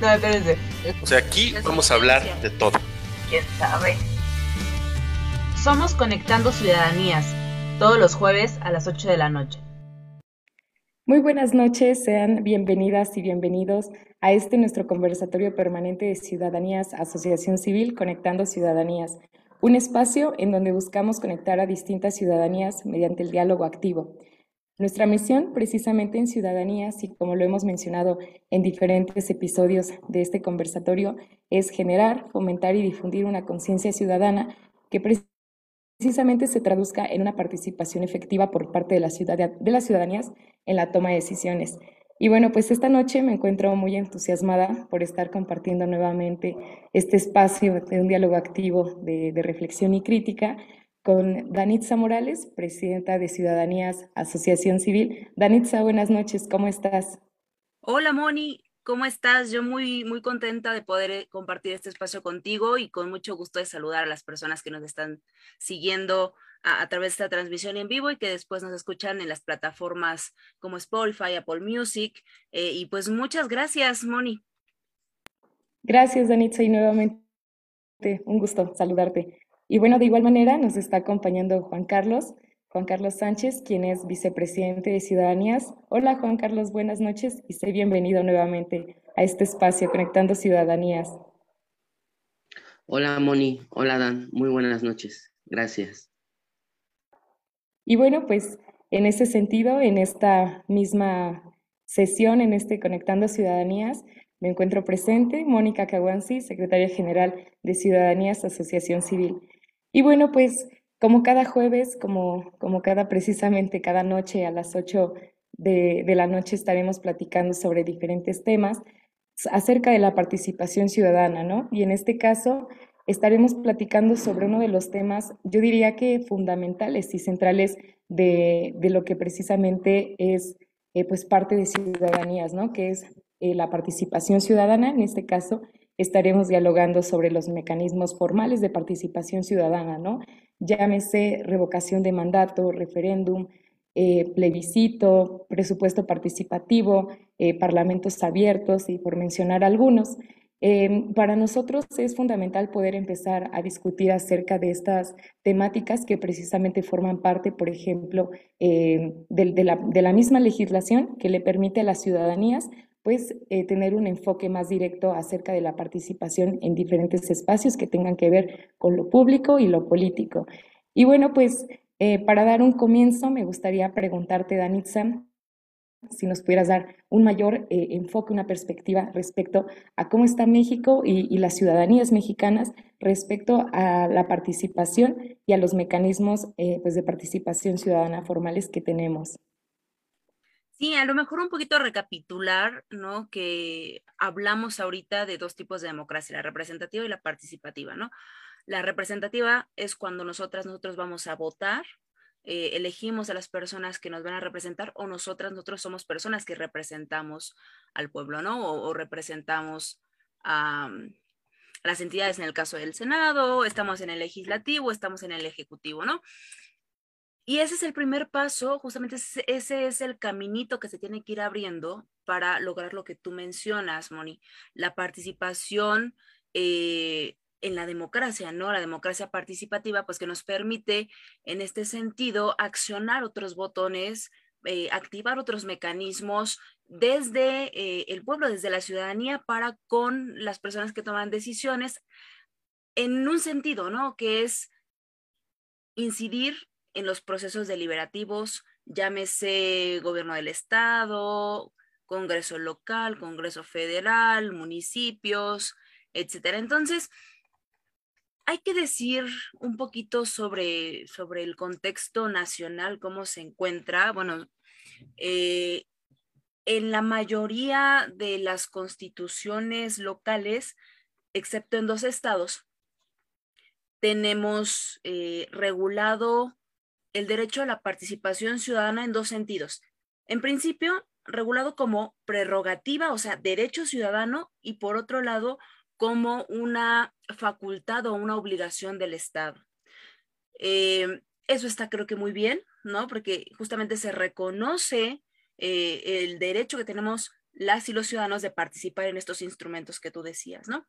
No, espérense. O sea, aquí vamos a hablar de todo. ¿Quién sabe? Somos Conectando Ciudadanías, todos los jueves a las 8 de la noche. Muy buenas noches, sean bienvenidas y bienvenidos a este nuestro conversatorio permanente de Ciudadanías, Asociación Civil Conectando Ciudadanías, un espacio en donde buscamos conectar a distintas ciudadanías mediante el diálogo activo. Nuestra misión, precisamente en Ciudadanías, y como lo hemos mencionado en diferentes episodios de este conversatorio, es generar, fomentar y difundir una conciencia ciudadana que precisamente se traduzca en una participación efectiva por parte de, la ciudad, de las ciudadanías en la toma de decisiones. Y bueno, pues esta noche me encuentro muy entusiasmada por estar compartiendo nuevamente este espacio de un diálogo activo de reflexión y crítica con Danitza Morales, presidenta de Ciudadanías Asociación Civil. Danitza, buenas noches, ¿cómo estás? Hola Moni, ¿cómo estás? Yo muy, muy contenta de poder eh, compartir este espacio contigo y con mucho gusto de saludar a las personas que nos están siguiendo a, a través de esta transmisión en vivo y que después nos escuchan en las plataformas como Spotify, Apple Music. Eh, y pues muchas gracias, Moni. Gracias, Danitza, y nuevamente un gusto saludarte. Y bueno, de igual manera nos está acompañando Juan Carlos, Juan Carlos Sánchez, quien es vicepresidente de Ciudadanías. Hola Juan Carlos, buenas noches y sé bienvenido nuevamente a este espacio Conectando Ciudadanías. Hola Moni, hola Dan, muy buenas noches, gracias. Y bueno, pues en ese sentido, en esta misma sesión, en este Conectando Ciudadanías, me encuentro presente Mónica Caguanzi, secretaria general de Ciudadanías Asociación Civil. Y bueno, pues como cada jueves, como, como cada precisamente cada noche a las 8 de, de la noche estaremos platicando sobre diferentes temas acerca de la participación ciudadana, ¿no? Y en este caso estaremos platicando sobre uno de los temas, yo diría que fundamentales y centrales de, de lo que precisamente es eh, pues parte de ciudadanías, ¿no? Que es eh, la participación ciudadana, en este caso, estaremos dialogando sobre los mecanismos formales de participación ciudadana, ¿no? Llámese revocación de mandato, referéndum, eh, plebiscito, presupuesto participativo, eh, parlamentos abiertos y por mencionar algunos. Eh, para nosotros es fundamental poder empezar a discutir acerca de estas temáticas que precisamente forman parte, por ejemplo, la, de la misma legislación que le permite a las ciudadanías pues eh, tener un enfoque más directo acerca de la participación en diferentes espacios que tengan que ver con lo público y lo político. Y bueno, pues eh, para dar un comienzo, me gustaría preguntarte, Danitza, si nos pudieras dar un mayor eh, enfoque, una perspectiva respecto a cómo está México y, y, las ciudadanías mexicanas respecto a la participación y a los mecanismos pues de participación ciudadana formales que tenemos. Sí, a lo mejor un poquito recapitular, ¿no? Que hablamos ahorita de dos tipos de democracia, la representativa y la participativa, ¿no? La representativa es cuando nosotras, nosotros vamos a votar, eh, elegimos a las personas que nos van a representar o nosotras, nosotros somos personas que representamos al pueblo, ¿no? O, representamos a, a las entidades en el caso del Senado, estamos en el legislativo, estamos en el ejecutivo, ¿no? Y ese es el primer paso, justamente ese es el caminito que se tiene que ir abriendo para lograr lo que tú mencionas, Moni, la participación eh, en la democracia, ¿no? La democracia participativa, pues que nos permite en este sentido accionar otros botones, eh, activar otros mecanismos desde eh, el pueblo, desde la ciudadanía para con las personas que toman decisiones en un sentido, ¿no? Que es incidir en los procesos deliberativos, llámese gobierno del estado, Congreso local, Congreso federal, municipios, etcétera. Entonces, hay que decir un poquito sobre, sobre el contexto nacional, cómo se encuentra. Bueno, eh, en la mayoría de las constituciones locales, excepto en dos estados, tenemos eh, regulado el derecho a la participación ciudadana en dos sentidos. En principio, regulado como prerrogativa, o sea, derecho ciudadano, y por otro lado, como una facultad o una obligación del Estado. Eh, eso está creo que muy bien, ¿no? Porque justamente se reconoce eh, el derecho que tenemos las y los ciudadanos de participar en estos instrumentos que tú decías, ¿no?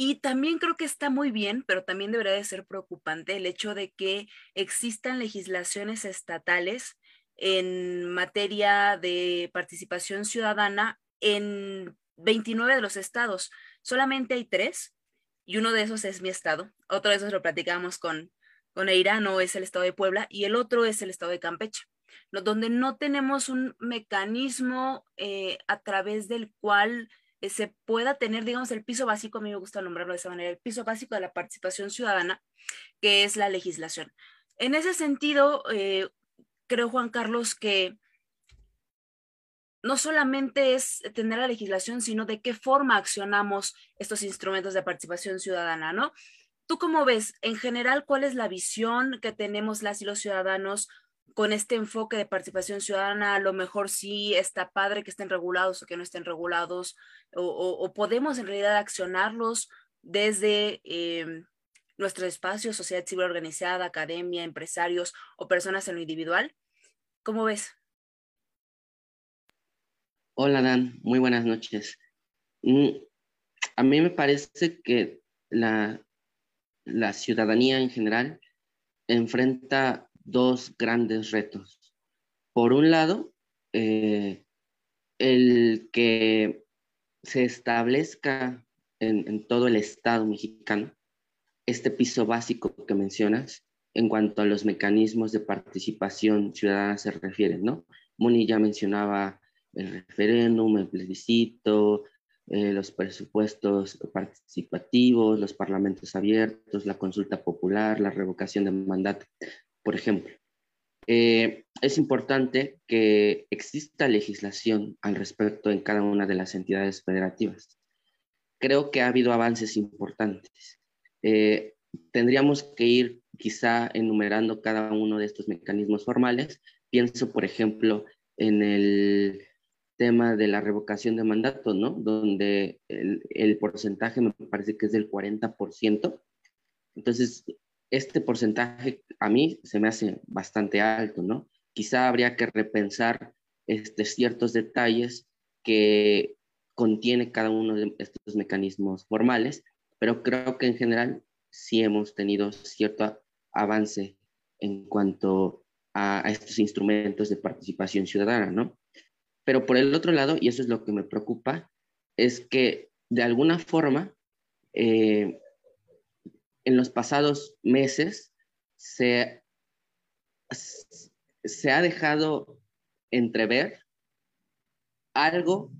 Y también creo que está muy bien, pero también debería de ser preocupante el hecho de que existan legislaciones estatales en materia de participación ciudadana en 29 de los estados. Solamente hay tres y uno de esos es mi estado. Otro de esos lo platicamos con, con Eirano, es el estado de Puebla, y el otro es el estado de Campeche, donde no tenemos un mecanismo eh, a través del cual se pueda tener, digamos, el piso básico, a mí me gusta nombrarlo de esa manera, el piso básico de la participación ciudadana, que es la legislación. En ese sentido, eh, creo, Juan Carlos, que no solamente es tener la legislación, sino de qué forma accionamos estos instrumentos de participación ciudadana, ¿no? ¿Tú cómo ves, en general, cuál es la visión que tenemos las y los ciudadanos con este enfoque de participación ciudadana, a lo mejor sí está padre que estén regulados o que no estén regulados, o, podemos en realidad accionarlos desde eh, nuestro espacio, sociedad civil organizada, academia, empresarios o personas en lo individual. ¿Cómo ves? Hola Dan, muy buenas noches. Mm, a mí me parece que la, la ciudadanía en general enfrenta dos grandes retos. Por un lado, eh, el que se establezca en, todo el Estado mexicano este piso básico que mencionas en cuanto a los mecanismos de participación ciudadana se refieren, ¿no? Moni ya mencionaba el referéndum, el plebiscito, eh, los presupuestos participativos, los parlamentos abiertos, la consulta popular, la revocación de mandato por ejemplo. Eh, es importante que exista legislación al respecto en cada una de las entidades federativas. Creo que ha habido avances importantes. Eh, tendríamos que ir quizá enumerando cada uno de estos mecanismos formales. Pienso, por ejemplo, en el tema de la revocación de mandato, ¿no? Donde el, el porcentaje me parece que es del 40%. Entonces, este porcentaje a mí se me hace bastante alto, ¿no? Quizá habría que repensar este, ciertos detalles que contiene cada uno de estos mecanismos formales, pero creo que en general sí hemos tenido cierto avance en cuanto a, estos instrumentos de participación ciudadana, ¿no? Pero por el otro lado, y eso es lo que me preocupa, es que de alguna forma eh, en los pasados meses se, se ha dejado entrever algo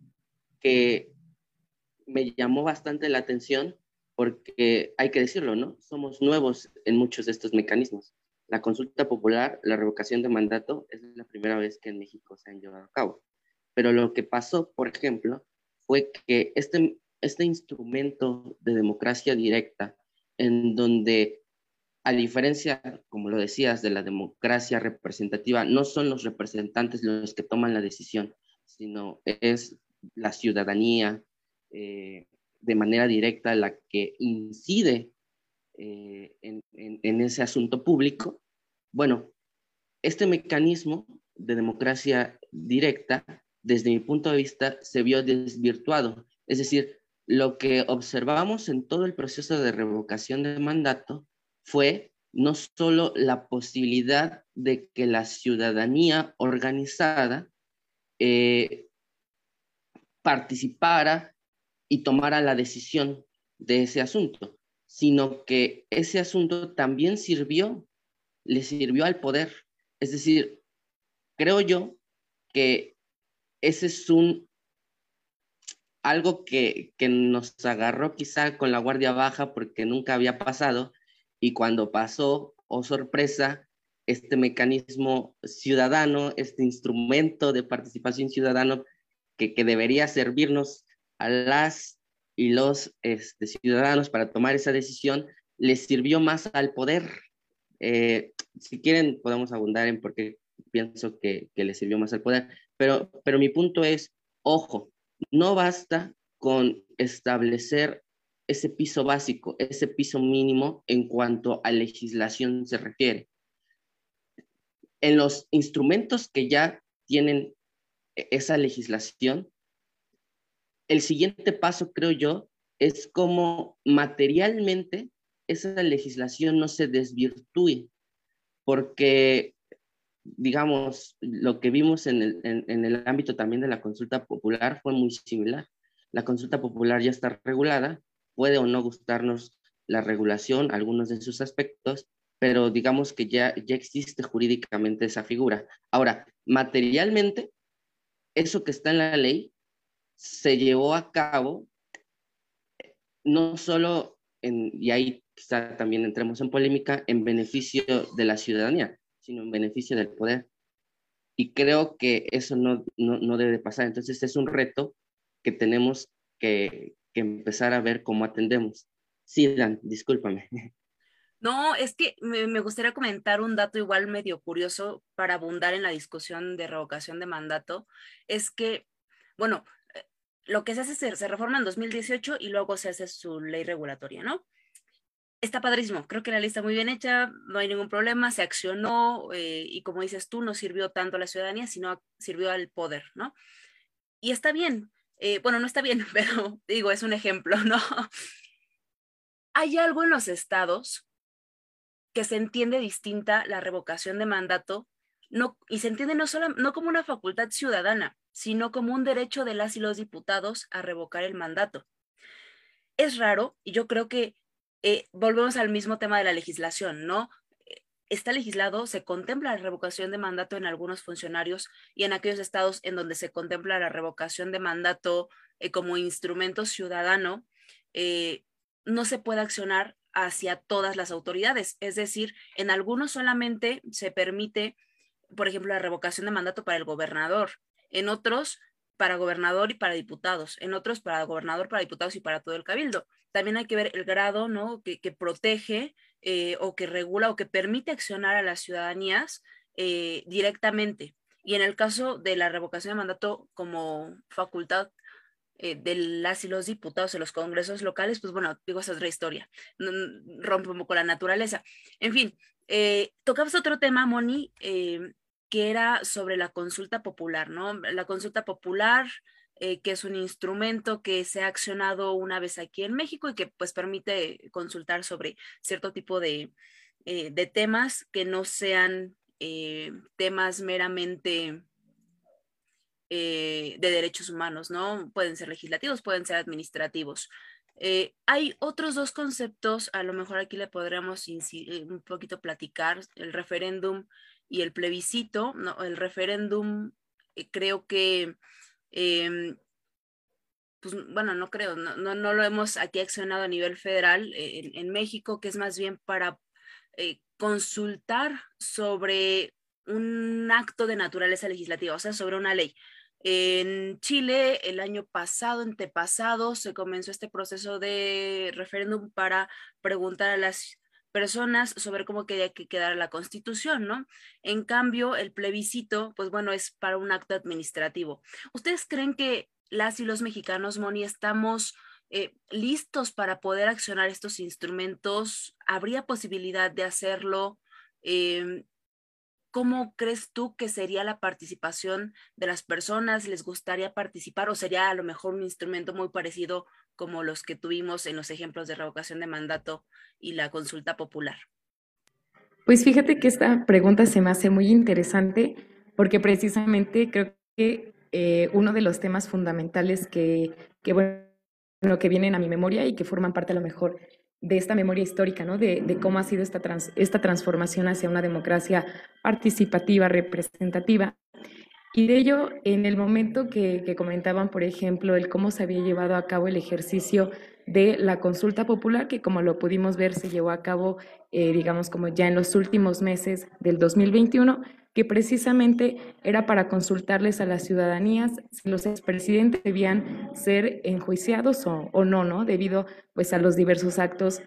que me llamó bastante la atención porque hay que decirlo, ¿no? Somos nuevos en muchos de estos mecanismos. La consulta popular, la revocación de mandato, es la primera vez que en México se han llevado a cabo. Pero lo que pasó, por ejemplo, fue que este, este instrumento de democracia directa en donde, a diferencia, como lo decías, de la democracia representativa, no son los representantes los que toman la decisión, sino es la ciudadanía eh, de manera directa la que incide eh, en, ese asunto público. Bueno, este mecanismo de democracia directa, desde mi punto de vista, se vio desvirtuado. Es decir, lo que observamos en todo el proceso de revocación de mandato fue no solo la posibilidad de que la ciudadanía organizada eh, participara y tomara la decisión de ese asunto, sino que ese asunto también sirvió, le sirvió al poder. Es decir, creo yo que ese es un algo que, nos agarró quizá con la guardia baja porque nunca había pasado y cuando pasó, oh sorpresa, este mecanismo ciudadano, este instrumento de participación ciudadano que, que debería servirnos a las y los este, ciudadanos para tomar esa decisión, les sirvió más al poder. Eh, si quieren, podemos abundar en por qué pienso que, que les sirvió más al poder, pero, pero mi punto es, ojo, no basta con establecer ese piso básico, ese piso mínimo en cuanto a legislación se refiere. En los instrumentos que ya tienen e-, esa legislación, el siguiente paso, creo yo, es como materialmente esa legislación no se desvirtúe, porque, digamos, lo que vimos en el, en el ámbito también de la consulta popular fue muy similar. La consulta popular ya está regulada, puede o no gustarnos la regulación, algunos de sus aspectos, pero digamos que ya, ya existe jurídicamente esa figura. Ahora, materialmente, eso que está en la ley se llevó a cabo no solo en, y ahí quizá también entremos en polémica, en beneficio de la ciudadanía, sino en beneficio del poder. Y creo que eso no, no, no debe pasar. Entonces es un reto que tenemos que, que empezar a ver cómo atendemos. Sí, Dan, discúlpame. No, es que me, gustaría comentar un dato igual medio curioso para abundar en la discusión de revocación de mandato. Es que, bueno, eh, lo que se hace se, se reforma en 2018 y luego se hace su ley regulatoria, ¿no? Está padrísimo, creo que la lista muy bien hecha, no hay ningún problema, se accionó eh, y como dices tú, no sirvió tanto a la ciudadanía, sino sirvió al poder, ¿no? Y está bien, eh, bueno, no está bien, pero digo, es un ejemplo, ¿no? Hay algo en los estados que se entiende distinta la revocación de mandato no, y se entiende no, solo, no como una facultad ciudadana, sino como un derecho de las y los diputados a revocar el mandato. Es raro, y yo creo que eh, volvemos al mismo tema de la legislación, ¿no? está legislado, se contempla la revocación de mandato en algunos funcionarios y en aquellos estados en donde se contempla la revocación de mandato eh, como instrumento ciudadano, eh, no se puede accionar hacia todas las autoridades. Es decir, en algunos solamente se permite, por ejemplo, la revocación de mandato para el gobernador, en otros para gobernador y para diputados, en otros para gobernador, para diputados y para todo el cabildo. También hay que ver el grado ¿no? que, protege eh, o que regula o que permite accionar a las ciudadanías eh, directamente. Y en el caso de la revocación de mandato como facultad eh, de las y los diputados en los congresos locales, pues bueno, digo, esa es otra historia, rompe un poco la naturaleza. En fin, tocabas otro tema, Moni, que era sobre la consulta popular, ¿no? La consulta popular eh, que es un instrumento que se ha accionado una vez aquí en México y que pues permite consultar sobre cierto tipo de, eh, temas que no sean eh, temas meramente de derechos humanos, ¿no? Pueden ser legislativos, pueden ser administrativos. hay otros dos conceptos, a lo mejor aquí le podríamos un poquito platicar, el referéndum y el plebiscito, ¿no? El referéndum creo que Em, pues bueno, no creo, no, no, lo hemos aquí accionado a nivel federal eh, en, México, que es más bien para eh, consultar sobre un acto de naturaleza legislativa, o sea, sobre una ley. En Chile, el año pasado, antepasado, se comenzó este proceso de referéndum para preguntar a las personas sobre cómo quería que quedara la constitución, ¿no? En cambio, el plebiscito, pues bueno, es para un acto administrativo. ¿Ustedes creen que las y los mexicanos, Moni, estamos eh, listos para poder accionar estos instrumentos? ¿Habría posibilidad de hacerlo? Em, ¿Cómo crees tú que sería la participación de las personas? ¿Les gustaría participar o sería a lo mejor un instrumento muy parecido como los que tuvimos en los ejemplos de revocación de mandato y la consulta popular? Pues fíjate que esta pregunta se me hace muy interesante porque precisamente creo que eh, uno de los temas fundamentales que, que, bueno, que vienen a mi memoria y que forman parte a lo mejor de esta memoria histórica, ¿no? De, de cómo ha sido esta, esta transformación hacia una democracia participativa, representativa, Y de ello, en el momento que, que, comentaban, por ejemplo, el cómo se había llevado a cabo el ejercicio de la consulta popular, que como lo pudimos ver se llevó a cabo, eh, digamos, como ya en los últimos meses del 2021, que precisamente era para consultarles a las ciudadanías si los expresidentes debían ser enjuiciados o, no, ¿no? Debido pues a los diversos actos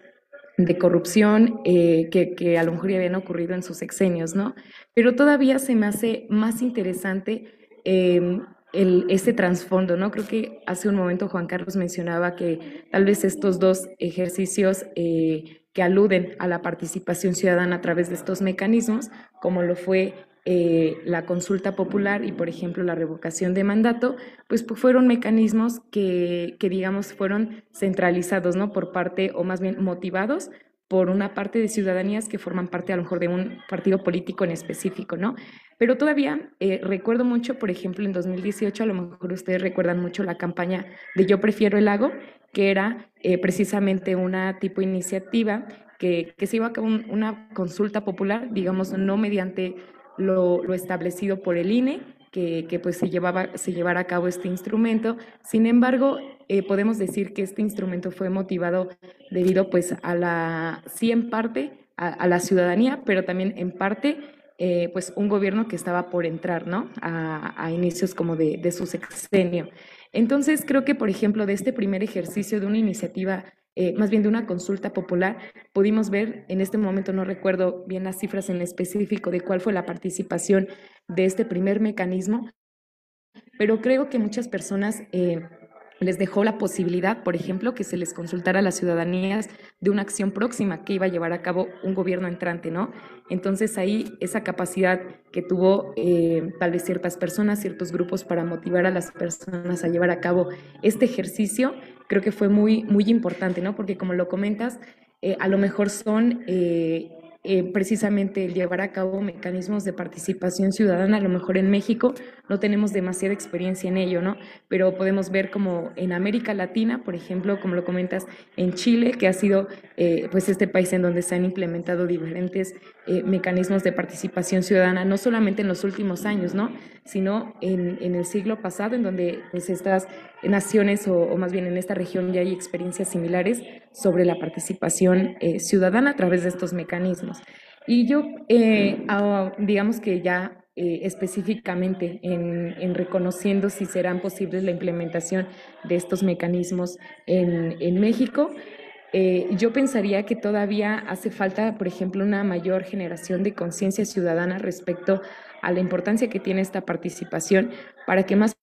de corrupción eh, que, a lo mejor ya habían ocurrido en sus sexenios, ¿no? Pero todavía se me hace más interesante eh, el, este trasfondo, ¿no? Creo que hace un momento Juan Carlos mencionaba que tal vez estos dos ejercicios eh, que aluden a la participación ciudadana a través de estos mecanismos, como lo fue eh, la consulta popular y, por ejemplo, la revocación de mandato, pues, fueron mecanismos que, que, digamos, fueron centralizados, ¿no? Por parte, o más bien motivados por una parte de ciudadanías que forman parte a lo mejor de un partido político en específico, ¿no? Pero todavía eh, recuerdo mucho, por ejemplo, en 2018, a lo mejor ustedes recuerdan mucho la campaña de Yo prefiero el lago, que era eh, precisamente una tipo iniciativa que, que se iba a una consulta popular, digamos, no mediante lo, establecido por el INE, que, que, pues se, llevaba, se llevara a cabo este instrumento. Sin embargo, eh, podemos decir que este instrumento fue motivado debido pues a la, sí en parte, a, a la ciudadanía, pero también en parte eh, pues un gobierno que estaba por entrar, ¿no? A, a inicios como de, de, su sexenio. Entonces, creo que, por ejemplo, de este primer ejercicio de una iniciativa eh, más bien de una consulta popular, pudimos ver, en este momento no recuerdo bien las cifras en específico de cuál fue la participación de este primer mecanismo, pero creo que muchas personas eh, les dejó la posibilidad, por ejemplo, que se les consultara a las ciudadanías de una acción próxima que iba a llevar a cabo un gobierno entrante, ¿no? Entonces ahí esa capacidad que tuvo eh, tal vez ciertas personas, ciertos grupos para motivar a las personas a llevar a cabo este ejercicio, creo que fue muy, muy importante, ¿no? Porque como lo comentas, eh, a lo mejor son eh, eh, precisamente el llevar a cabo mecanismos de participación ciudadana. A lo mejor en México no tenemos demasiada experiencia en ello, ¿no? Pero podemos ver como en América Latina, por ejemplo, como lo comentas, en Chile, que ha sido pues este país en donde se han implementado diferentes mecanismos de participación ciudadana, no solamente en los últimos años, ¿no? Sino en, en el siglo pasado, en donde pues estas naciones o, o, más bien en esta región ya hay experiencias similares sobre la participación eh, ciudadana a través de estos mecanismos. Y yo, eh, digamos que ya eh, específicamente en, en, reconociendo si serán posibles la implementación de estos mecanismos en, en México, eh, yo pensaría que todavía hace falta, por ejemplo, una mayor generación de conciencia ciudadana respecto a la importancia que tiene esta participación para que más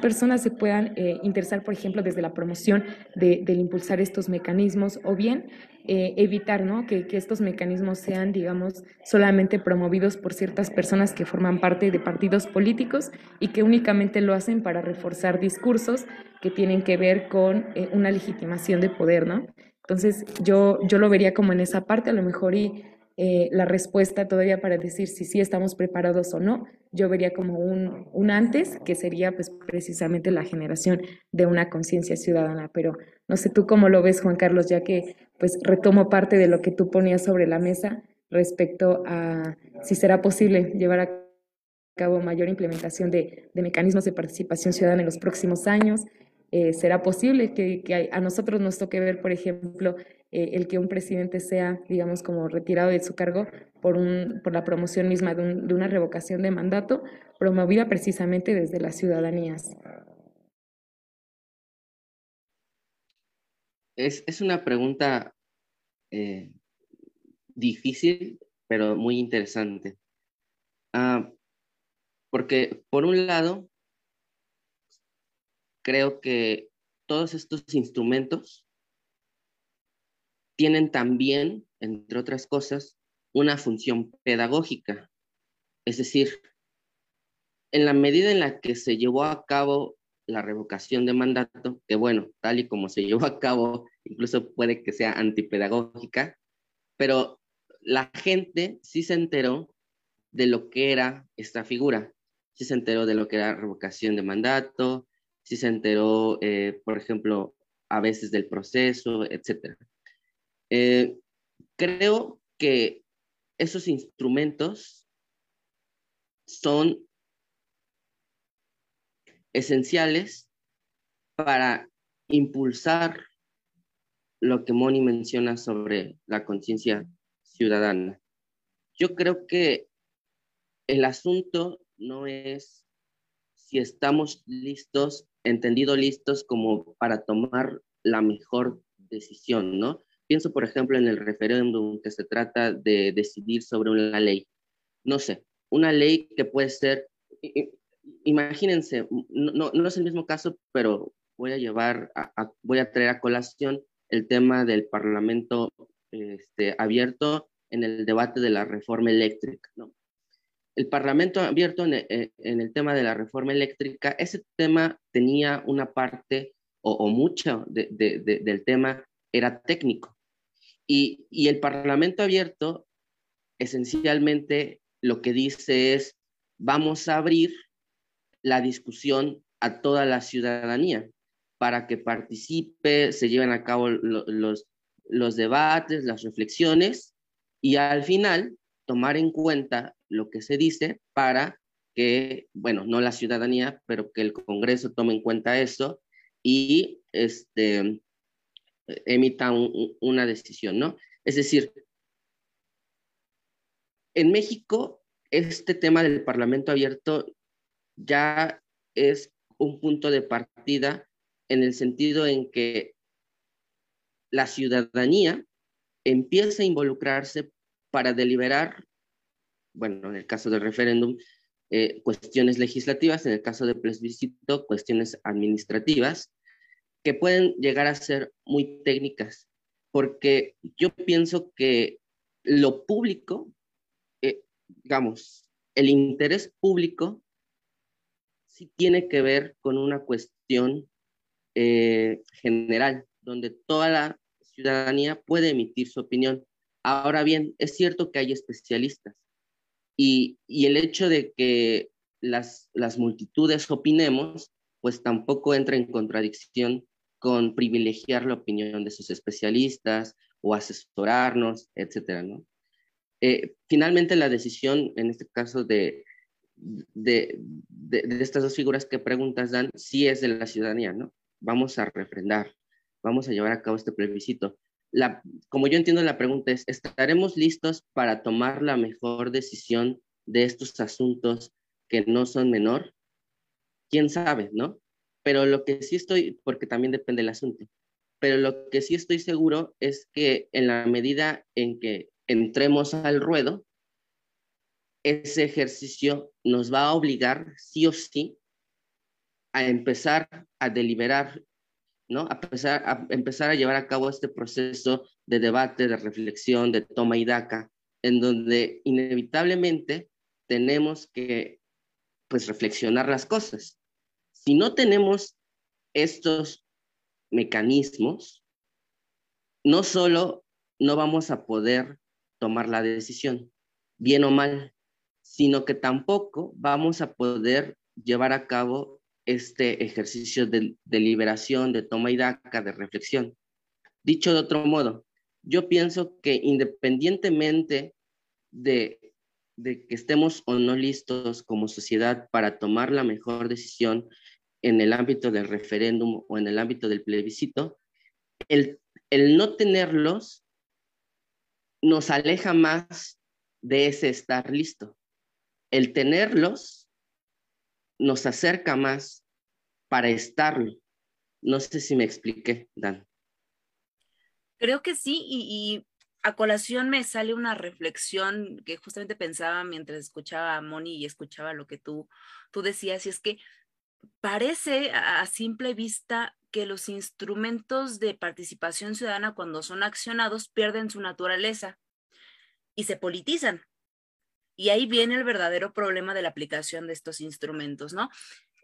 personas se puedan eh, interesar, por ejemplo, desde la promoción de, del impulsar estos mecanismos o bien eh, evitar ¿no? que, estos mecanismos sean, digamos, solamente promovidos por ciertas personas que forman parte de partidos políticos y que únicamente lo hacen para reforzar discursos que tienen que ver con eh, una legitimación de poder, ¿no? Entonces, yo, yo lo vería como en esa parte, a lo mejor y eh, la respuesta todavía para decir si sí estamos preparados o no, yo vería como un, un antes, que sería pues precisamente la generación de una conciencia ciudadana. Pero no sé tú cómo lo ves, Juan Carlos, ya que pues retomo parte de lo que tú ponías sobre la mesa respecto a si será posible llevar a cabo mayor implementación de, de mecanismos de participación ciudadana en los próximos años. Eh, ¿Será posible que, a nosotros nos toque ver, por ejemplo, eh, el que un presidente sea, digamos, como retirado de su cargo por, la promoción misma de, un, de una revocación de mandato promovida precisamente desde las ciudadanías. Es, es una pregunta eh, difícil, pero muy interesante. Ah, porque, por un lado, creo que todos estos instrumentos tienen también, entre otras cosas, una función pedagógica. Es decir, en la medida en la que se llevó a cabo la revocación de mandato, que bueno, tal y como se llevó a cabo, incluso puede que sea antipedagógica, pero la gente sí se enteró de lo que era esta figura, sí se enteró de lo que era revocación de mandato, sí se enteró, eh, por ejemplo, a veces del proceso, etcétera. Eh, creo que esos instrumentos son esenciales para impulsar lo que Moni menciona sobre la conciencia ciudadana. Yo creo que el asunto no es si estamos listos, entendido listos como para tomar la mejor decisión, ¿no? Pienso, por ejemplo, en el referéndum que se trata de decidir sobre una ley. No sé, una ley que puede ser, imagínense, no, no es el mismo caso, pero voy a llevar, voy a traer a colación el tema del Parlamento este, abierto en el debate de la reforma eléctrica. ¿no? El Parlamento abierto en, eh, el tema de la reforma eléctrica, ese tema tenía una parte o, mucho del tema era técnico. Y, el Parlamento abierto esencialmente lo que dice es, vamos a abrir la discusión a toda la ciudadanía para que participe, se lleven a cabo los debates, las reflexiones y al final tomar en cuenta lo que se dice para que, bueno, no la ciudadanía, pero que el Congreso tome en cuenta eso y este, emita una decisión, ¿no? Es decir, en México, este tema del Parlamento abierto ya es un punto de partida en el sentido en que la ciudadanía empieza a involucrarse para deliberar, bueno, en el caso del referéndum, eh, cuestiones legislativas, en el caso de plebiscito, cuestiones administrativas, que pueden llegar a ser muy técnicas, porque yo pienso que lo público, eh, digamos, el interés público sí tiene que ver con una cuestión eh, general, donde toda la ciudadanía puede emitir su opinión. Ahora bien, es cierto que hay especialistas y, el hecho de que las, multitudes opinemos, pues tampoco entra en contradicción con privilegiar la opinión de sus especialistas o asesorarnos, etcétera, ¿no? Eh, finalmente, la decisión, en este caso de, de, estas dos figuras que preguntas dan, sí es de la ciudadanía, ¿no? vamos a refrendar, vamos a llevar a cabo este plebiscito. Como yo entiendo la pregunta es, ¿estaremos listos para tomar la mejor decisión de estos asuntos que no son menor? ¿Quién sabe, no? Pero lo que sí estoy, porque también depende del asunto, pero lo que sí estoy seguro es que en la medida en que entremos al ruedo, ese ejercicio nos va a obligar sí o sí a empezar a deliberar, ¿no? A empezar, a empezar a llevar a cabo este proceso de debate, de reflexión, de toma y daca, en donde inevitablemente tenemos que, pues, reflexionar las cosas. Si no tenemos estos mecanismos, no solo no vamos a poder tomar la decisión, bien o mal, sino que tampoco vamos a poder llevar a cabo este ejercicio de, liberación, de toma y daca, de reflexión. Dicho de otro modo, yo pienso que independientemente de, de que estemos o no listos como sociedad para tomar la mejor decisión en el ámbito del referéndum o en el ámbito del plebiscito, el, el no tenerlos nos aleja más de ese estar listo. El tenerlos nos acerca más para estarlo. No sé si me expliqué, Dan. Creo que sí, y, a colación me sale una reflexión que justamente pensaba mientras escuchaba a Moni y escuchaba lo que tú, tú decías, y es que parece a, simple vista que los instrumentos de participación ciudadana cuando son accionados pierden su naturaleza y se politizan. Y ahí viene el verdadero problema de la aplicación de estos instrumentos, ¿no?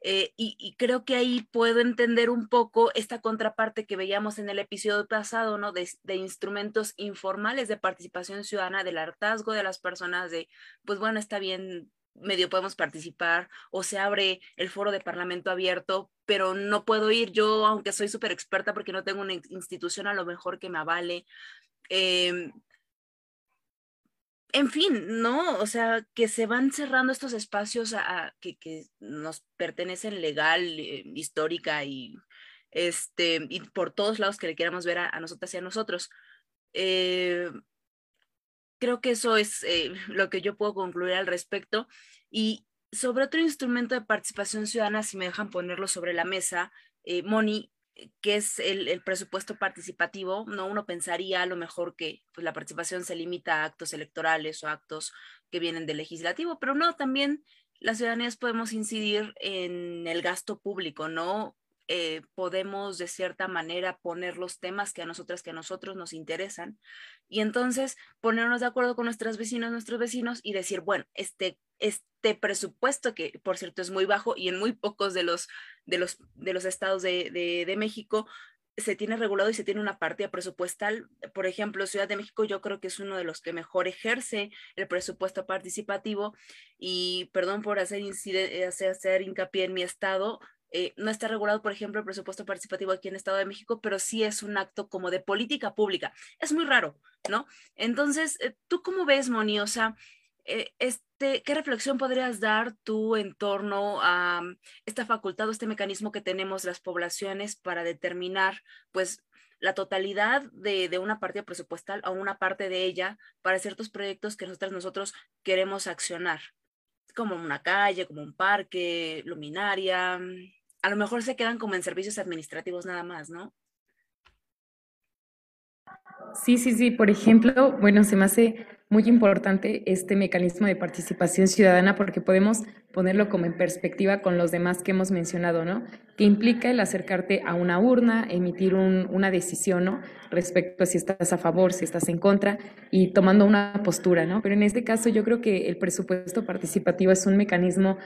Eh, y, creo que ahí puedo entender un poco esta contraparte que veíamos en el episodio pasado, ¿no? De, instrumentos informales de participación ciudadana, del hartazgo de las personas, de, pues bueno, está bien, medio podemos participar, o se abre el foro de parlamento abierto, pero no puedo ir yo, aunque soy súper experta porque no tengo una institución a lo mejor que me avale. Eh, en fin, ¿no? O sea, que se van cerrando estos espacios a, que, nos pertenecen legal, eh, histórica y, este, y por todos lados que le queramos ver a, nosotras y a nosotros. Eh, creo que eso es eh, lo que yo puedo concluir al respecto. Y sobre otro instrumento de participación ciudadana, si me dejan ponerlo sobre la mesa, Moni, que es el, presupuesto participativo, ¿no? Uno pensaría a lo mejor que pues, la participación se limita a actos electorales o actos que vienen del legislativo, pero no, también las ciudadanías podemos incidir en el gasto público, ¿no? Eh, podemos de cierta manera poner los temas que a nosotras, que a nosotros nos interesan y entonces ponernos de acuerdo con nuestras vecinas, nuestros vecinos y decir, bueno, este, este presupuesto que por cierto es muy bajo y en muy pocos de los, de los, de los estados de, de, México se tiene regulado y se tiene una partida presupuestal. Por ejemplo, Ciudad de México yo creo que es uno de los que mejor ejerce el presupuesto participativo y perdón por hacer, hacer hincapié en mi estado, eh, no está regulado, por ejemplo, el presupuesto participativo aquí en el Estado de México, pero sí es un acto como de política pública. Es muy raro, ¿no? Entonces, eh, ¿tú cómo ves, Moni? Eh, este, ¿qué reflexión podrías dar tú en torno a mm, esta facultad o este mecanismo que tenemos las poblaciones para determinar, pues, la totalidad de, una partida presupuestal o una parte de ella para ciertos proyectos que nosotros, nosotros queremos accionar? Como una calle, como un parque, luminaria. Mm, a lo mejor se quedan como en servicios administrativos nada más, ¿no? Sí, sí, sí. Por ejemplo, bueno, se me hace muy importante este mecanismo de participación ciudadana porque podemos ponerlo como en perspectiva con los demás que hemos mencionado, ¿no? Que implica el acercarte a una urna, emitir una decisión, ¿no? Respecto a si estás a favor, si estás en contra y tomando una postura, ¿no? Pero en este caso yo creo que el presupuesto participativo es un mecanismo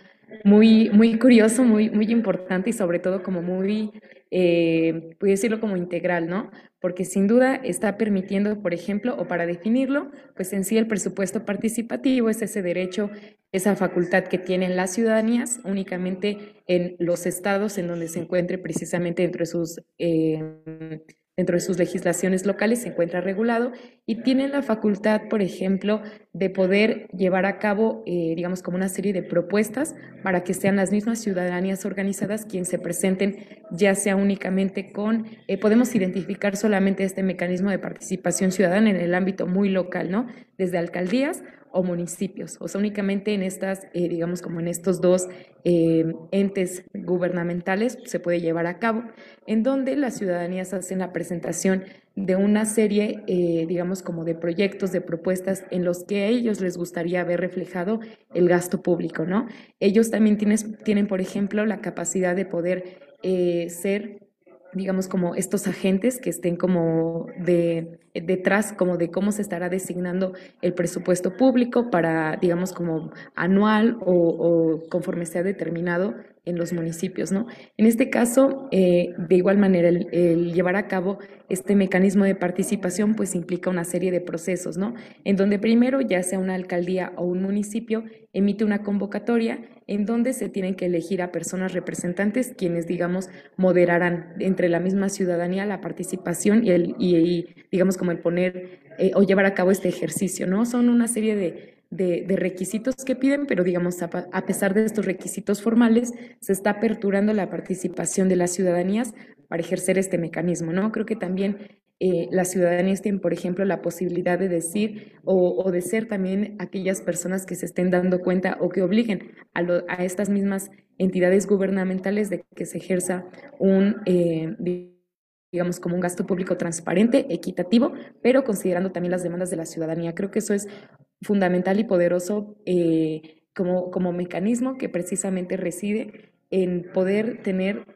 muy, muy curioso, muy, muy importante y sobre todo como muy, eh, decirlo como integral, ¿no? porque sin duda está permitiendo, por ejemplo, o para definirlo, pues en sí el presupuesto participativo es ese derecho, esa facultad que tienen las ciudadanías únicamente en los estados en donde se encuentre precisamente entre sus... Eh, dentro de sus legislaciones locales se encuentra regulado y tienen la facultad, por ejemplo, de poder llevar a cabo, eh, digamos, como una serie de propuestas para que sean las mismas ciudadanías organizadas quienes se presenten, ya sea únicamente con, eh, podemos identificar solamente este mecanismo de participación ciudadana en el ámbito muy local, ¿no? Desde alcaldías o municipios, o sea, únicamente en estas, eh, digamos, como en estos dos eh, entes gubernamentales se puede llevar a cabo, en donde las ciudadanías hacen la presentación de una serie, eh, digamos, como de proyectos, de propuestas en los que a ellos les gustaría ver reflejado el gasto público, ¿no? Ellos también tienen, tienen por ejemplo, la capacidad de poder ser digamos, como estos agentes que estén como de, detrás, como de cómo se estará designando el presupuesto público para, digamos, como anual o, conforme sea determinado en los municipios, ¿no? En este caso, eh, de igual manera, el, llevar a cabo este mecanismo de participación, pues implica una serie de procesos, ¿no? En donde primero, ya sea una alcaldía o un municipio, emite una convocatoria en donde se tienen que elegir a personas representantes quienes, digamos, moderarán entre la misma ciudadanía la participación y, el, y, digamos, como el poner eh, o llevar a cabo este ejercicio, ¿no? Son una serie de, de, requisitos que piden, pero digamos, a, pesar de estos requisitos formales, se está aperturando la participación de las ciudadanías para ejercer este mecanismo, ¿no? Creo que también eh, las ciudadanías tienen, por ejemplo, la posibilidad de decir o, de ser también aquellas personas que se estén dando cuenta o que obliguen a, estas mismas entidades gubernamentales de que se ejerza un, eh, digamos, como un gasto público transparente, equitativo, pero considerando también las demandas de la ciudadanía. Creo que eso es fundamental y poderoso eh, como, como mecanismo que precisamente reside en poder tener,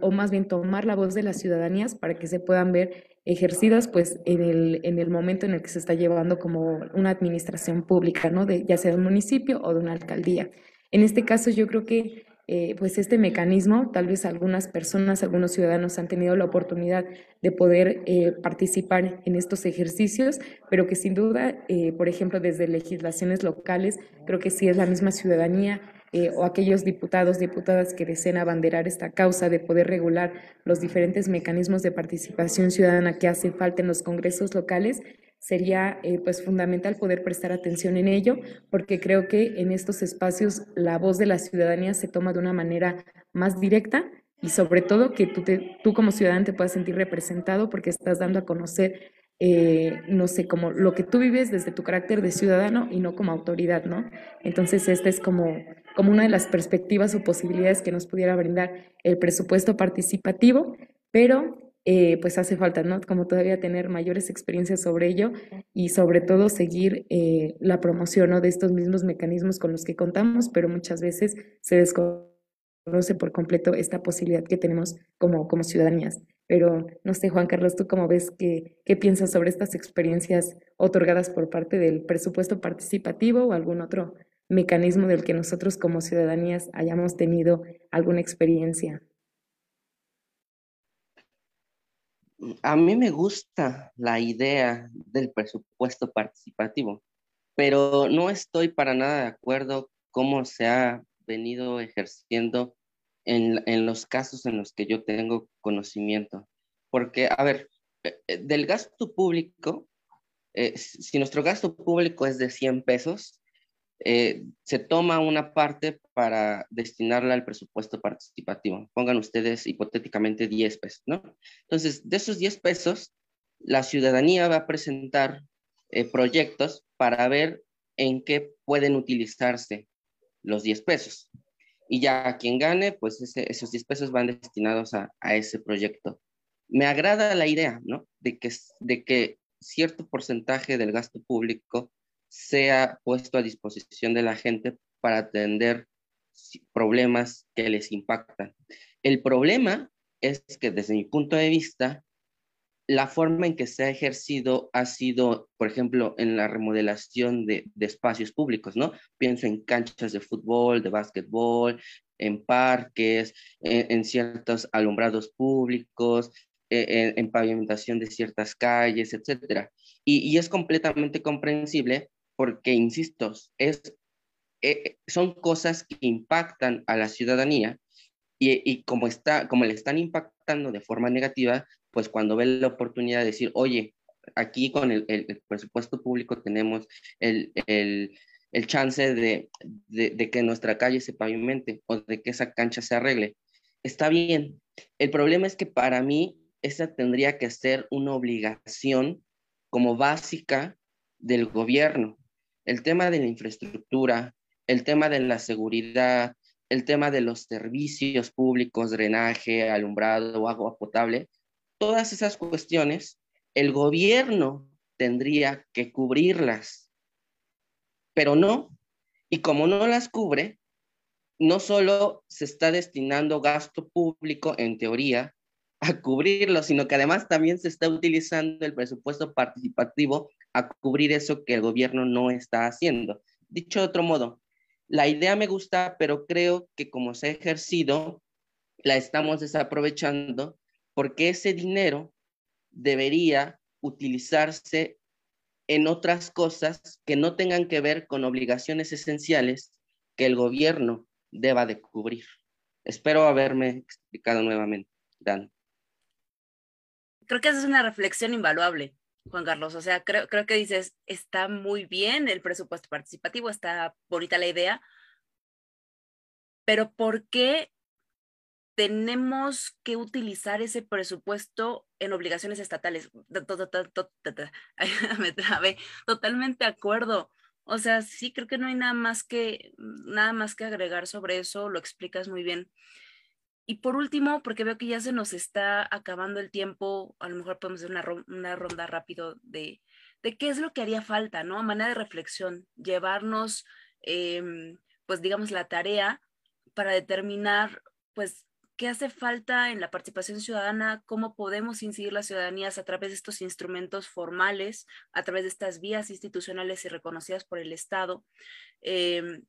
o más bien tomar la voz de las ciudadanías para que se puedan ver ejercidas pues en el, en el momento en el que se está llevando como una administración pública, ¿no? De, ya sea de un municipio o de una alcaldía. En este caso yo creo que eh, pues este mecanismo, tal vez algunas personas, algunos ciudadanos han tenido la oportunidad de poder eh, participar en estos ejercicios, pero que sin duda, eh, por ejemplo, desde legislaciones locales, creo que sí es la misma ciudadanía o aquellos diputados, diputadas que deseen abanderar esta causa de poder regular los diferentes mecanismos de participación ciudadana que hacen falta en los congresos locales, sería eh, pues fundamental poder prestar atención en ello, porque creo que en estos espacios la voz de la ciudadanía se toma de una manera más directa y sobre todo que tú, tú como ciudadano te puedas sentir representado porque estás dando a conocer, eh, no sé, como lo que tú vives desde tu carácter de ciudadano y no como autoridad, ¿no? Entonces, esta es como, como una de las perspectivas o posibilidades que nos pudiera brindar el presupuesto participativo, pero eh, pues hace falta, ¿no? Como todavía tener mayores experiencias sobre ello y sobre todo seguir eh, la promoción ¿no? de estos mismos mecanismos con los que contamos, pero muchas veces se desconoce por completo esta posibilidad que tenemos como, como ciudadanías. Pero no sé, Juan Carlos, ¿tú cómo ves que, qué piensas sobre estas experiencias otorgadas por parte del presupuesto participativo o algún otro mecanismo del que nosotros como ciudadanías hayamos tenido alguna experiencia? A mí me gusta la idea del presupuesto participativo, pero no estoy para nada de acuerdo cómo se ha venido ejerciendo en, los casos en los que yo tengo conocimiento. Porque, a ver, eh, eh, del gasto público, eh, si nuestro gasto público es de 100 pesos, eh, se toma una parte para destinarla al presupuesto participativo. Pongan ustedes hipotéticamente 10 pesos, ¿no? Entonces, de esos 10 pesos, la ciudadanía va a presentar eh, proyectos para ver en qué pueden utilizarse los 10 pesos. Y ya quien gane, pues esos 10 pesos van destinados a, ese proyecto. Me agrada la idea, ¿no? De que, de que cierto porcentaje del gasto público sea puesto a disposición de la gente para atender problemas que les impactan. El problema es que desde mi punto de vista, la forma en que se ha ejercido ha sido, por ejemplo, en la remodelación de, espacios públicos, ¿no? Pienso en canchas de fútbol, de básquetbol, en parques, en, ciertos alumbrados públicos, e, en, pavimentación de ciertas calles, etc. y es completamente comprensible porque, insisto, es, eh, son cosas que impactan a la ciudadanía y, como, está, como le están impactando de forma negativa, pues cuando ve la oportunidad de decir, oye, aquí con el, presupuesto público tenemos el, chance de, de, que nuestra calle se pavimente o de que esa cancha se arregle. Está bien. El problema es que para mí esa tendría que ser una obligación como básica del gobierno el tema de la infraestructura, el tema de la seguridad, el tema de los servicios públicos, drenaje, alumbrado, agua potable, todas esas cuestiones, el gobierno tendría que cubrirlas, pero no. Y como no las cubre, no solo se está destinando gasto público, en teoría, a cubrirlo, sino que además también se está utilizando el presupuesto participativo a cubrir eso que el gobierno no está haciendo. Dicho de otro modo, la idea me gusta, pero creo que como se ha ejercido, la estamos desaprovechando porque ese dinero debería utilizarse en otras cosas que no tengan que ver con obligaciones esenciales que el gobierno deba de cubrir. Espero haberme explicado nuevamente, Dan. Creo que esa es una reflexión invaluable. Juan Carlos. O sea, creo, creo que dices, está muy bien el presupuesto participativo, está bonita la idea, pero ¿por qué tenemos que utilizar ese presupuesto en obligaciones estatales? Totalmente de acuerdo. O sea, sí, creo que no hay nada más que, nada más que agregar sobre eso, lo explicas muy bien. Y por último, porque veo que ya se nos está acabando el tiempo, a lo mejor podemos hacer una, ronda rápido de, de, qué es lo que haría falta, ¿no? A manera de reflexión, llevarnos, em, pues digamos, la tarea para determinar, pues, qué hace falta en la participación ciudadana, cómo podemos incidir las ciudadanías a través de estos instrumentos formales, a través de estas vías institucionales y reconocidas por el Estado. Em,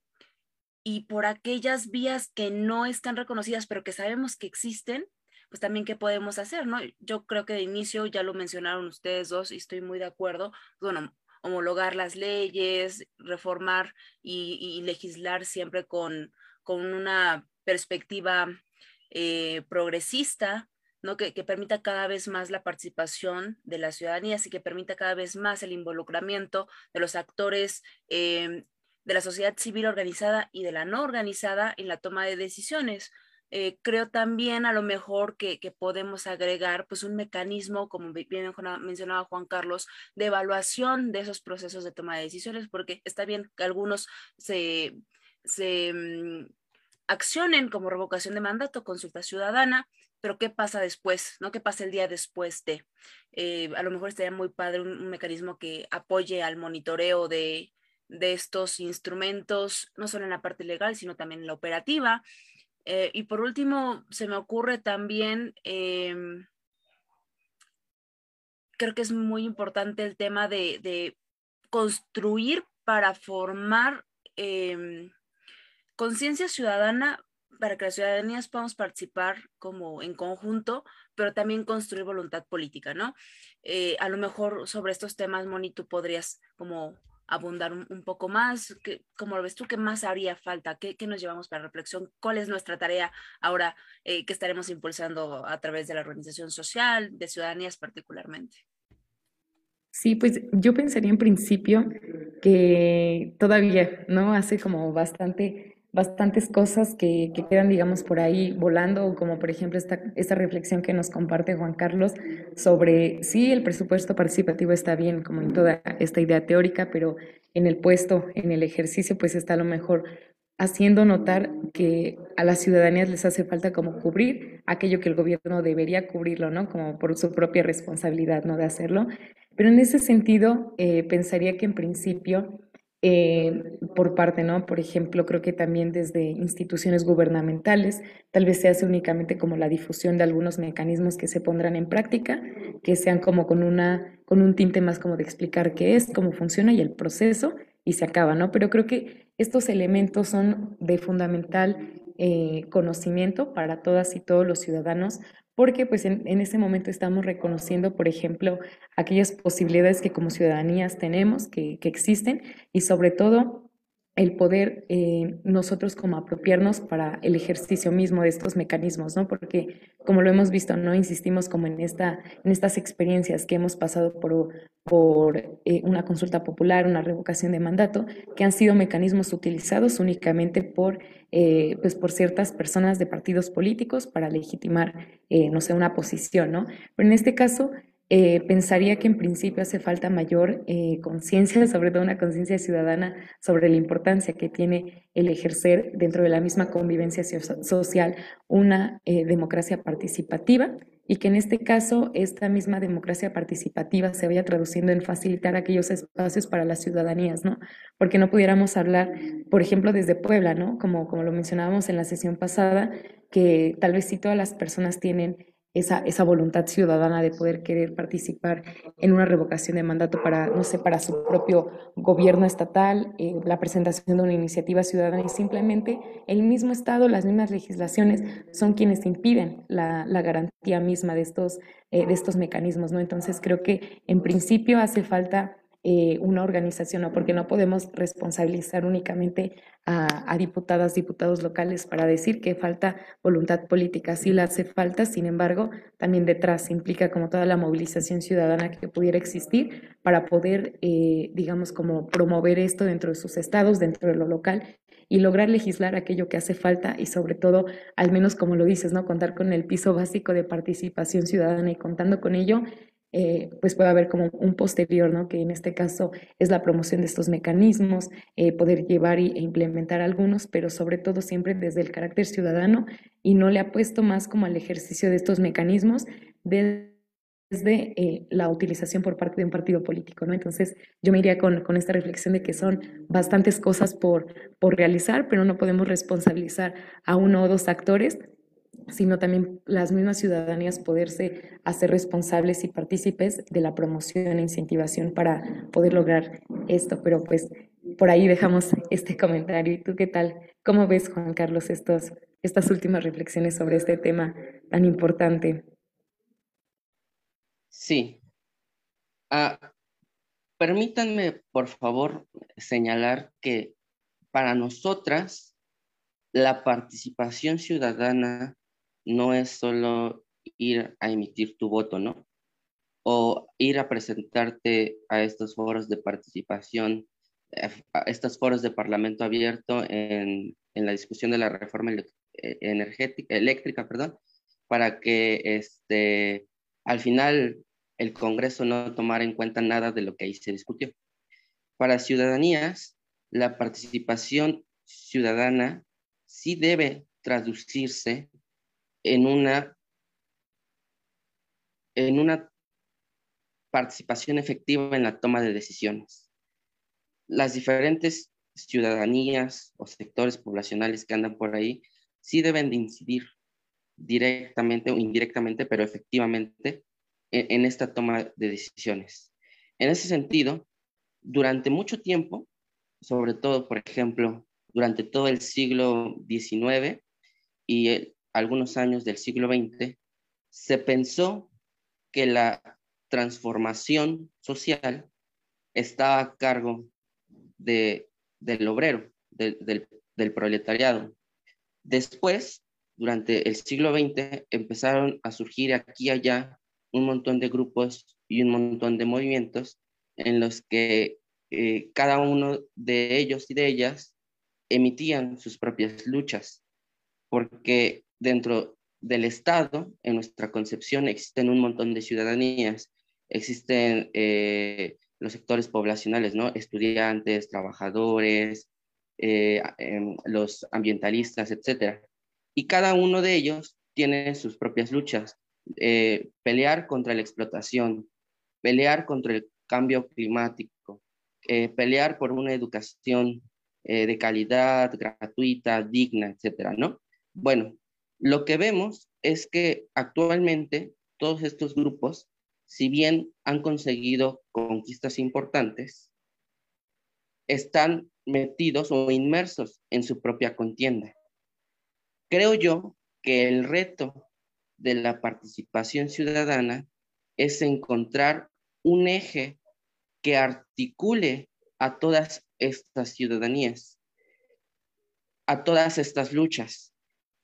y por aquellas vías que no están reconocidas, pero que sabemos que existen, pues también qué podemos hacer, ¿no? Yo creo que de inicio ya lo mencionaron ustedes dos y estoy muy de acuerdo. Bueno, homologar las leyes, reformar y, legislar siempre con, con una perspectiva eh, progresista, ¿no? Que, permita cada vez más la participación de la ciudadanía, así que permita cada vez más el involucramiento de los actores em, de la sociedad civil organizada y de la no organizada en la toma de decisiones. Eh, creo también a lo mejor que, podemos agregar pues un mecanismo, como bien mencionaba Juan Carlos, de evaluación de esos procesos de toma de decisiones, porque está bien que algunos se, mm, accionen como revocación de mandato, consulta ciudadana, pero ¿qué pasa después? ¿no? ¿Qué pasa el día después de? Eh, a lo mejor estaría muy padre un, mecanismo que apoye al monitoreo de, de estos instrumentos, no solo en la parte legal, sino también en la operativa. Eh, y por último, se me ocurre también, em, creo que es muy importante el tema de, construir para formar em, conciencia ciudadana para que las ciudadanías podamos participar como en conjunto, pero también construir voluntad política, ¿no? Eh, a lo mejor sobre estos temas, Moni, tú podrías como abundar un, poco más? ¿Qué, ¿Cómo lo ves tú? ¿Qué más haría falta? ¿Qué, qué nos llevamos para reflexión? ¿Cuál es nuestra tarea ahora eh, que estaremos impulsando a través de la organización social, de ciudadanías particularmente? Sí, pues yo pensaría en principio que todavía, ¿no? Hace como bastante bastantes cosas que, quedan, digamos, por ahí volando, como por ejemplo esta, esta reflexión que nos comparte Juan Carlos sobre si el presupuesto participativo está bien, como en toda esta idea teórica, pero en el puesto, en el ejercicio, pues está a lo mejor haciendo notar que a las ciudadanías les hace falta como cubrir aquello que el gobierno debería cubrirlo, ¿no? Como por su propia responsabilidad, ¿no? De hacerlo. Pero en ese sentido, eh, pensaría que en principio eh, por parte, ¿no? Por ejemplo, creo que también desde instituciones gubernamentales, tal vez se hace únicamente como la difusión de algunos mecanismos que se pondrán en práctica, que sean como con, una, con un tinte más como de explicar qué es, cómo funciona y el proceso, y se acaba, ¿no? Pero creo que estos elementos son de fundamental eh, conocimiento para todas y todos los ciudadanos porque pues en, ese momento estamos reconociendo, por ejemplo, aquellas posibilidades que como ciudadanías tenemos, que, que existen, y sobre todo el poder eh, nosotros como apropiarnos para el ejercicio mismo de estos mecanismos, ¿no? Porque como lo hemos visto, no insistimos como en, esta, en estas experiencias que hemos pasado por, por eh, una consulta popular, una revocación de mandato, que han sido mecanismos utilizados únicamente por, eh, pues por ciertas personas de partidos políticos para legitimar, no sé, una posición, ¿no? Pero en este caso eh, pensaría que en principio hace falta mayor eh, conciencia, sobre todo una conciencia ciudadana sobre la importancia que tiene el ejercer dentro de la misma convivencia social una eh, democracia participativa y que en este caso esta misma democracia participativa se vaya traduciendo en facilitar aquellos espacios para las ciudadanías, ¿no? Porque no pudiéramos hablar, por ejemplo, desde Puebla, ¿no? Como, como lo mencionábamos en la sesión pasada, que tal vez si todas las personas tienen esa, esa voluntad ciudadana de poder querer participar en una revocación de mandato para, no sé, para su propio gobierno estatal, eh, la presentación de una iniciativa ciudadana y simplemente el mismo Estado, las mismas legislaciones son quienes impiden la, la garantía misma de estos, eh, de estos mecanismos, ¿no? Entonces creo que en principio hace falta eh, una organización, porque no podemos responsabilizar únicamente a, diputadas, diputados locales para decir que falta voluntad política. Sí la hace falta, sin embargo, también detrás implica como toda la movilización ciudadana que pudiera existir para poder, eh, digamos, como promover esto dentro de sus estados, dentro de lo local y lograr legislar aquello que hace falta y sobre todo, al menos como lo dices, ¿no? Contar con el piso básico de participación ciudadana y contando con ello, eh, pues puede haber como un posterior, ¿no? que en este caso es la promoción de estos mecanismos, eh, poder llevar e implementar algunos, pero sobre todo siempre desde el carácter ciudadano y no le ha puesto más como al ejercicio de estos mecanismos desde eh, la utilización por parte de un partido político. ¿no? Entonces yo me iría con, con esta reflexión de que son bastantes cosas por, por realizar, pero no podemos responsabilizar a uno o dos actores sino también las mismas ciudadanías poderse hacer responsables y partícipes de la promoción e incentivación para poder lograr esto. Pero pues por ahí dejamos este comentario. ¿Y tú qué tal? ¿Cómo ves, Juan Carlos, estos, estas últimas reflexiones sobre este tema tan importante? Sí. Ah, permítanme, por favor, señalar que para nosotras la participación ciudadana no es solo ir a emitir tu voto, ¿no? O ir a presentarte a estos foros de participación, eh, a estos foros de parlamento abierto en, en la discusión de la reforma eh, energética, eléctrica, perdón, para que este, al final el Congreso no tomara en cuenta nada de lo que ahí se discutió. Para ciudadanías, la participación ciudadana sí debe traducirse en una, en una participación efectiva en la toma de decisiones. Las diferentes ciudadanías o sectores poblacionales que andan por ahí sí deben de incidir directamente o indirectamente, pero efectivamente en, esta toma de decisiones. En ese sentido, durante mucho tiempo, sobre todo, por ejemplo, durante todo el siglo XIX y algunos años del siglo XX, se pensó que la transformación social estaba a cargo de, del obrero, del, del proletariado. Después, durante el siglo XX, empezaron a surgir aquí y allá un montón de grupos y un montón de movimientos en los que eh, cada uno de ellos y de ellas emitían sus propias luchas, porque dentro del Estado, en nuestra concepción, existen un montón de ciudadanías, existen eh, los sectores poblacionales, ¿no? Estudiantes, trabajadores, eh, em, los ambientalistas, etcétera. Y cada uno de ellos tiene sus propias luchas. Eh, pelear contra la explotación, pelear contra el cambio climático, eh, pelear por una educación eh, de calidad, gratuita, digna, etcétera, ¿no? Bueno, lo que vemos es que actualmente todos estos grupos, si bien han conseguido conquistas importantes, están metidos o inmersos en su propia contienda. Creo yo que el reto de la participación ciudadana es encontrar un eje que articule a todas estas ciudadanías, a todas estas luchas.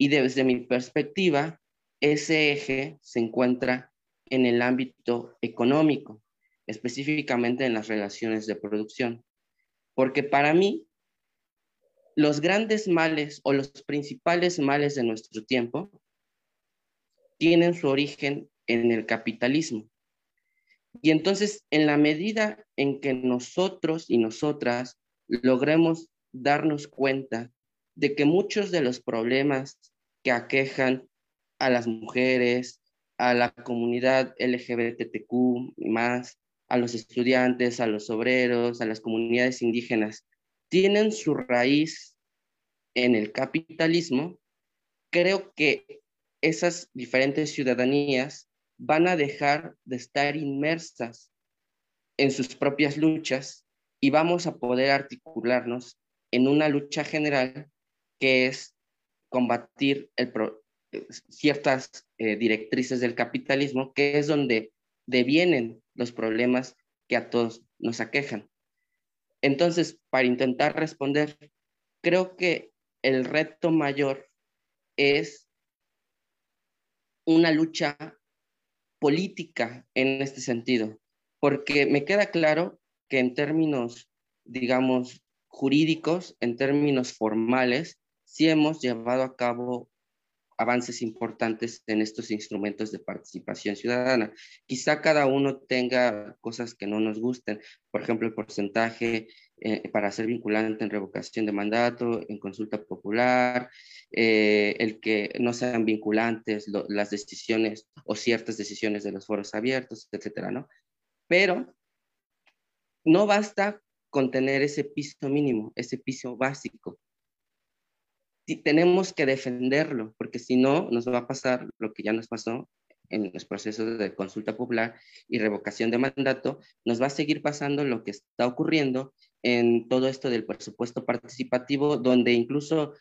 Y desde mi perspectiva, ese eje se encuentra en el ámbito económico, específicamente en las relaciones de producción. Porque para mí, los grandes males o los principales males de nuestro tiempo tienen su origen en el capitalismo. Y entonces, en la medida en que nosotros y nosotras logremos darnos cuenta de que muchos de los problemas que aquejan a las mujeres, a la comunidad LGBTQ más, a los estudiantes, a los obreros, a las comunidades indígenas, tienen su raíz en el capitalismo, creo que esas diferentes ciudadanías van a dejar de estar inmersas en sus propias luchas y vamos a poder articularnos en una lucha general que es combatir ciertas eh, directrices del capitalismo, que es donde devienen los problemas que a todos nos aquejan. Entonces, para intentar responder, creo que el reto mayor es una lucha política en este sentido, porque me queda claro que en términos, digamos, jurídicos, en términos formales, sí hemos llevado a cabo avances importantes en estos instrumentos de participación ciudadana. Quizá cada uno tenga cosas que no nos gusten, por ejemplo, el porcentaje eh, para ser vinculante en revocación de mandato, en consulta popular, eh, el que no sean vinculantes las decisiones o ciertas decisiones de los foros abiertos, etcétera, ¿no? Pero no basta con tener ese piso mínimo, ese piso básico tenemos que defenderlo, porque si no, nos va a pasar lo que ya nos pasó en los procesos de consulta popular y revocación de mandato, nos va a seguir pasando lo que está ocurriendo en todo esto del presupuesto participativo, donde incluso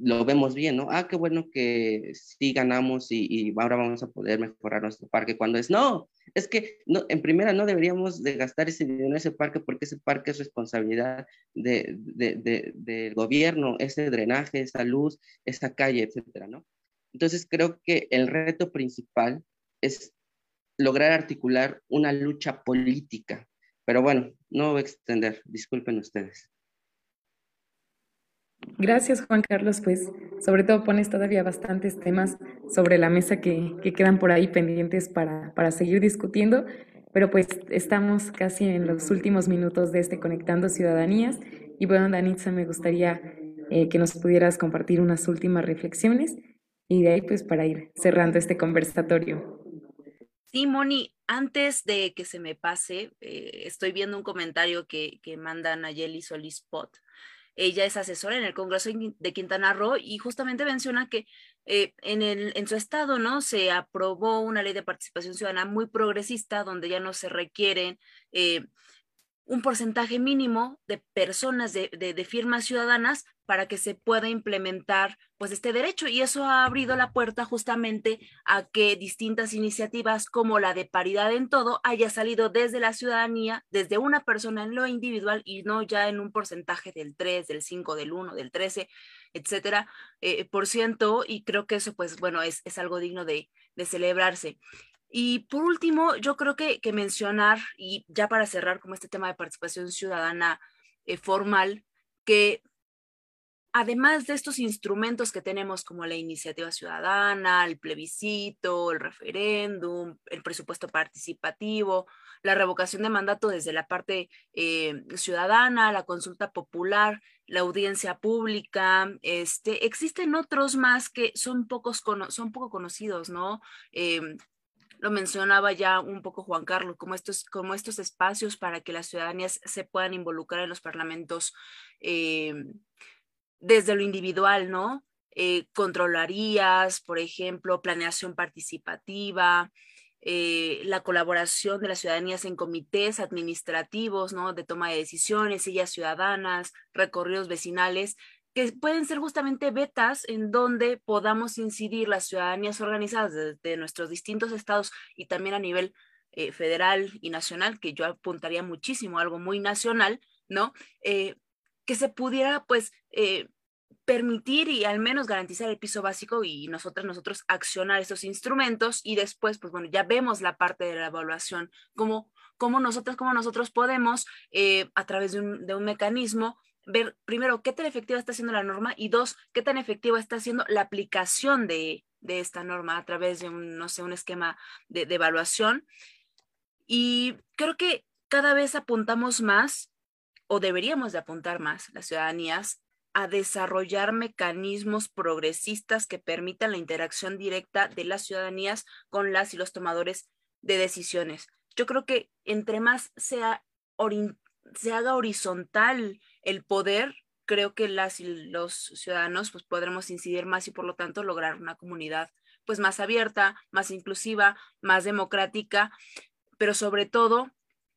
lo vemos bien, ¿no? Ah, qué bueno que sí ganamos y, ahora vamos a poder mejorar nuestro parque, cuando es, no, es que no, en primera no deberíamos de gastar ese dinero en ese parque porque ese parque es responsabilidad del gobierno, ese drenaje, esa luz, esa calle, etcétera, ¿no? Entonces creo que el reto principal es lograr articular una lucha política. Pero bueno, no voy a extender, disculpen ustedes. Gracias, Juan Carlos. Pues sobre todo pones todavía bastantes temas sobre la mesa que, quedan por ahí pendientes para, para, seguir discutiendo, pero pues estamos casi en los últimos minutos de este Conectando Ciudadanías. Y bueno, Danitza, me gustaría eh, que nos pudieras compartir unas últimas reflexiones y de ahí pues para ir cerrando este conversatorio. Sí, Moni, antes de que se me pase, eh, estoy viendo un comentario que, que manda Nayeli Solís Pot. Ella es asesora en el Congreso de Quintana Roo y justamente menciona que eh, en, el, en su estado no se aprobó una ley de participación ciudadana muy progresista donde ya no se requieren eh, un porcentaje mínimo de personas de, de, firmas ciudadanas para que se pueda implementar pues este derecho y eso ha abrido la puerta justamente a que distintas iniciativas como la de paridad en todo haya salido desde la ciudadanía, desde una persona en lo individual y no ya en un porcentaje del 3, del 5, del 1, del 13, etcétera, eh, por ciento y creo que eso pues bueno es, es algo digno de, de celebrarse. Y por último, yo creo que, que, mencionar, y ya para cerrar como este tema de participación ciudadana eh, formal, que además de estos instrumentos que tenemos como la iniciativa ciudadana, el plebiscito, el referéndum, el presupuesto participativo, la revocación de mandato desde la parte eh, ciudadana, la consulta popular, la audiencia pública, este, existen otros más que son, pocos son poco conocidos, ¿no? Em, lo mencionaba ya un poco Juan Carlos, como estos, estos espacios para que las ciudadanías se puedan involucrar en los parlamentos eh, desde lo individual, ¿no? Eh, controlarías, por ejemplo, planeación participativa, eh, la colaboración de las ciudadanías en comités administrativos, ¿no? De toma de decisiones, sillas ciudadanas, recorridos vecinales, que pueden ser justamente betas en donde podamos incidir las ciudadanías organizadas de, nuestros distintos estados y también a nivel eh, federal y nacional, que yo apuntaría muchísimo algo muy nacional, ¿no? Eh, que se pudiera, pues, eh, permitir y al menos garantizar el piso básico y nosotros, nosotros accionar esos instrumentos y después, pues bueno, ya vemos la parte de la evaluación, cómo, cómo nosotros, cómo nosotros podemos, a través de un mecanismo, ver primero qué tan efectiva está siendo la norma y dos, qué tan efectiva está siendo la aplicación de, esta norma a través de un, no sé, un esquema de, de evaluación. Y creo que cada vez apuntamos más, o deberíamos de apuntar más, las ciudadanías, a desarrollar mecanismos progresistas que permitan la interacción directa de las ciudadanías con las y los tomadores de decisiones. Yo creo que entre más sea se haga horizontal el poder, creo que las y los ciudadanos pues podremos incidir más y por lo tanto lograr una comunidad pues más abierta, más inclusiva, más democrática, pero sobre todo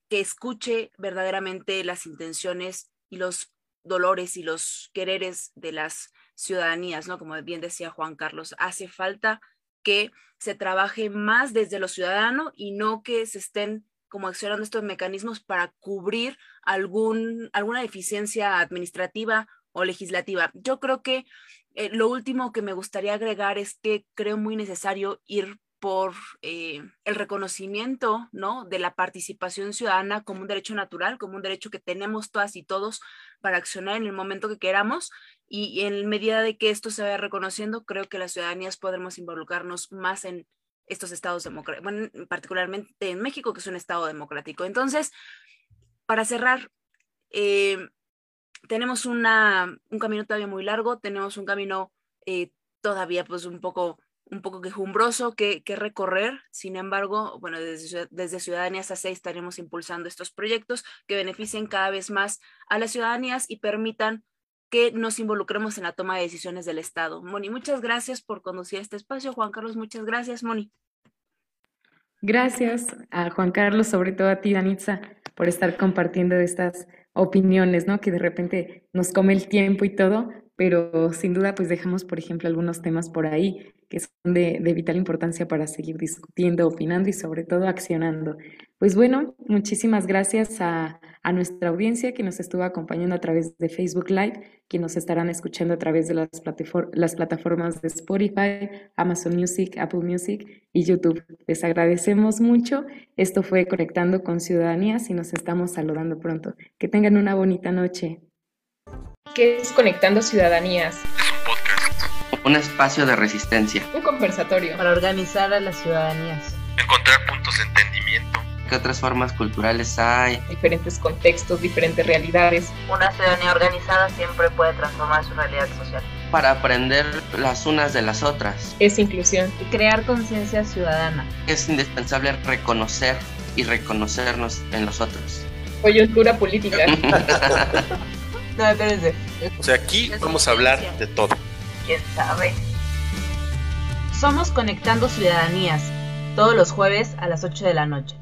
que escuche verdaderamente las intenciones y los dolores y los quereres de las ciudadanías, ¿no? Como bien decía Juan Carlos, hace falta que se trabaje más desde lo ciudadano y no que se estén como accionando estos mecanismos para cubrir algún, alguna deficiencia administrativa o legislativa. Yo creo que eh, lo último que me gustaría agregar es que creo muy necesario ir por eh, el reconocimiento ¿no? de la participación ciudadana como un derecho natural, como un derecho que tenemos todas y todos para accionar en el momento que queramos. Y, en medida de que esto se vaya reconociendo, creo que las ciudadanías podremos involucrarnos más en, estos estados democráticos, bueno, particularmente en México, que es un estado democrático. Entonces, para cerrar, eh, tenemos una, un camino todavía muy largo, tenemos un camino eh, todavía pues un poco, un poco quejumbroso que, que recorrer. Sin embargo, bueno, desde, desde Ciudadanías AC estaremos impulsando estos proyectos que beneficien cada vez más a las ciudadanías y permitan que nos involucremos en la toma de decisiones del Estado. Moni, muchas gracias por conducir este espacio. Juan Carlos, muchas gracias, Moni. Gracias a Juan Carlos, sobre todo a ti, Danitza, por estar compartiendo estas opiniones, ¿no? Que de repente nos come el tiempo y todo, pero sin duda pues dejamos, por ejemplo, algunos temas por ahí que son de, de, vital importancia para seguir discutiendo, opinando y sobre todo accionando. Pues bueno, muchísimas gracias a, a nuestra audiencia que nos estuvo acompañando a través de Facebook Live, que nos estarán escuchando a través de las, las plataformas de Spotify, Amazon Music, Apple Music y YouTube. Les agradecemos mucho. Esto fue Conectando con Ciudadanías y nos estamos saludando pronto. Que tengan una bonita noche. ¿Qué es Conectando Ciudadanías? Es un podcast. Un espacio de resistencia. Un conversatorio. Para organizar a las ciudadanías. Encontrar puntos de entendimiento. ¿Qué otras formas culturales hay? Diferentes contextos, diferentes realidades. Una ciudadanía organizada siempre puede transformar su realidad social. Para aprender las unas de las otras. Es inclusión. Y crear conciencia ciudadana. Es indispensable reconocer y reconocernos en los otros. Coyuntura política. No, espérense. O sea, aquí vamos a hablar de todo. ¿Quién sabe? Somos Conectando Ciudadanías, todos los jueves a las 8 de la noche.